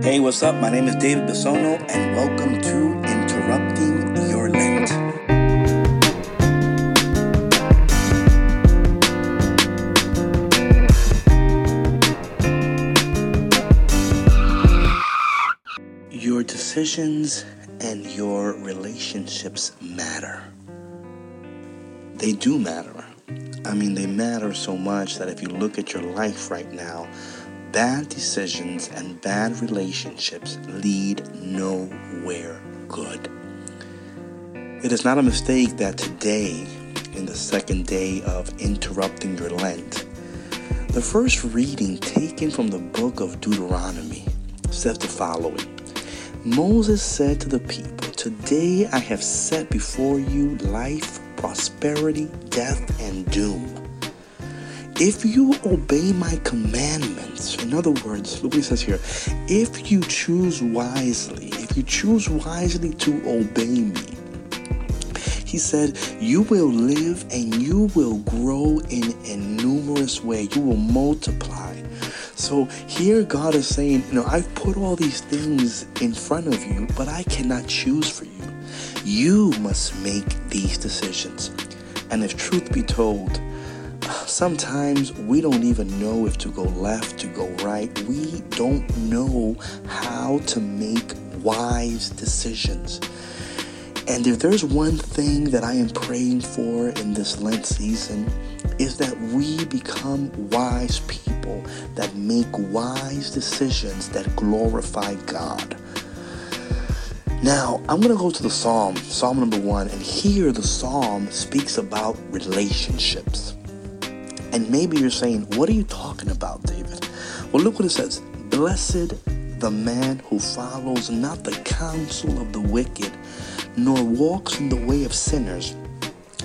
Hey, what's up? My name is David Bisono, and welcome to Interrupting Your Lent. Your decisions and your relationships matter. They do matter. I mean, they matter so much that if you look at your life right now, bad decisions and bad relationships lead nowhere good. It is not a mistake that today, in the second day of interrupting your Lent, the first reading taken from the book of Deuteronomy says the following Moses said to the people, Today I have set before you life, prosperity, death, and doom. If you obey my commandments, in other words, look what he says here, if you choose wisely, if you choose wisely to obey me, he said, You will live and you will grow in a numerous way. You will multiply. So here God is saying, You know, I've put all these things in front of you, but I cannot choose for you. You must make these decisions. And if truth be told, sometimes we don't even know if to go left, to go right. We don't know how to make wise decisions. And if there's one thing that I am praying for in this Lent season, is that we become wise people that make wise decisions that glorify God. Now, I'm going to go to the Psalm, Psalm number one, and here the Psalm speaks about relationships. And maybe you're saying, What are you talking about, David? Well, look what it says Blessed the man who follows not the counsel of the wicked nor walks in the way of sinners,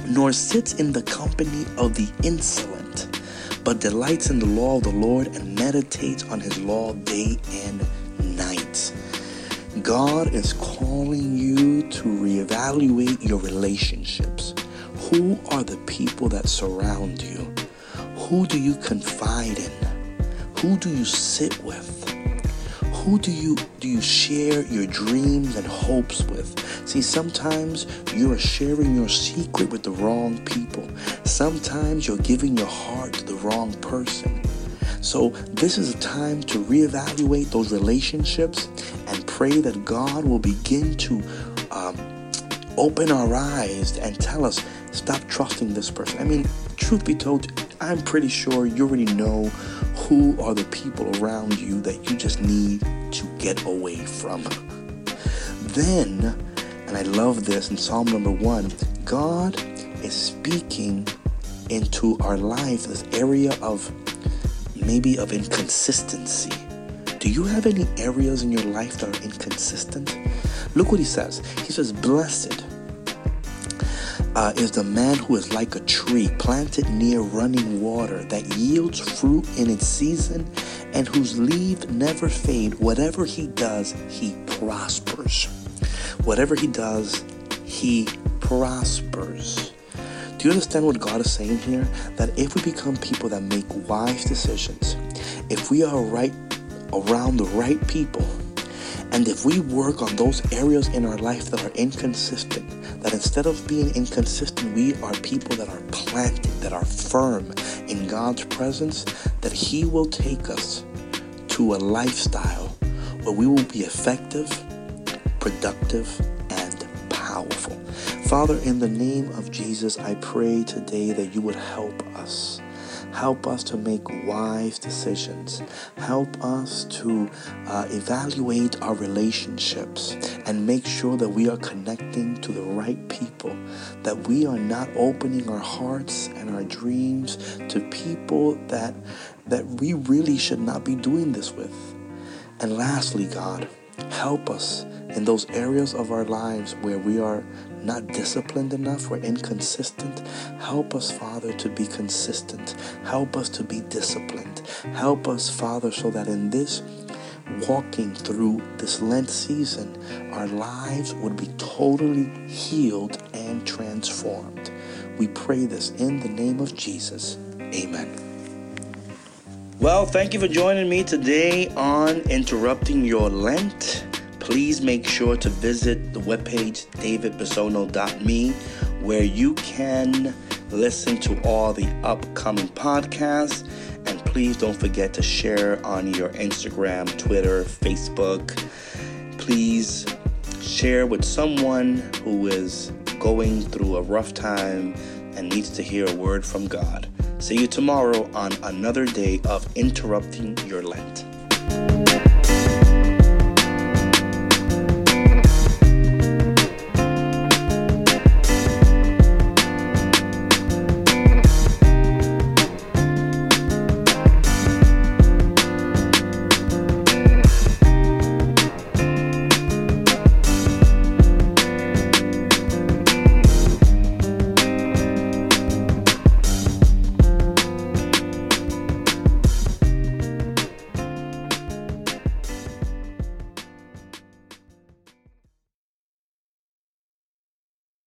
nor sits in the company of the insolent, but delights in the law of the Lord and meditates on his law day and night. God is calling you to reevaluate your relationships. Who are the people that surround you? Who do you confide in? Who do you sit with? who do you do you share your dreams and hopes with see sometimes you are sharing your secret with the wrong people sometimes you're giving your heart to the wrong person so this is a time to reevaluate those relationships and pray that god will begin to um, open our eyes and tell us stop trusting this person i mean truth be told i'm pretty sure you already know who are the people around you that you just need to get away from. Then, and I love this in Psalm number one, God is speaking into our life, this area of maybe of inconsistency. Do you have any areas in your life that are inconsistent? Look what he says. He says, Blessed uh, is the man who is like a tree planted near running water that yields fruit in its season and whose leaves never fade. Whatever he does, he prospers. Whatever he does, he prospers. Do you understand what God is saying here? That if we become people that make wise decisions, if we are right around the right people, and if we work on those areas in our life that are inconsistent, that instead of being inconsistent, we are people that are planted, that are firm in God's presence, that He will take us to a lifestyle where we will be effective, productive, and powerful. Father, in the name of Jesus, I pray today that you would help us Help us to make wise decisions. Help us to uh, evaluate our relationships and make sure that we are connecting to the right people, that we are not opening our hearts and our dreams to people that, that we really should not be doing this with. And lastly, God, help us in those areas of our lives where we are not disciplined enough, we're inconsistent. Help us, Father, to be consistent. Help us to be disciplined. Help us, Father, so that in this walking through this Lent season, our lives would be totally healed and transformed. We pray this in the name of Jesus. Amen. Well, thank you for joining me today on Interrupting Your Lent. Please make sure to visit the webpage davidbisono.me where you can listen to all the upcoming podcasts. And please don't forget to share on your Instagram, Twitter, Facebook. Please share with someone who is going through a rough time and needs to hear a word from God. See you tomorrow on another day of interrupting your Lent.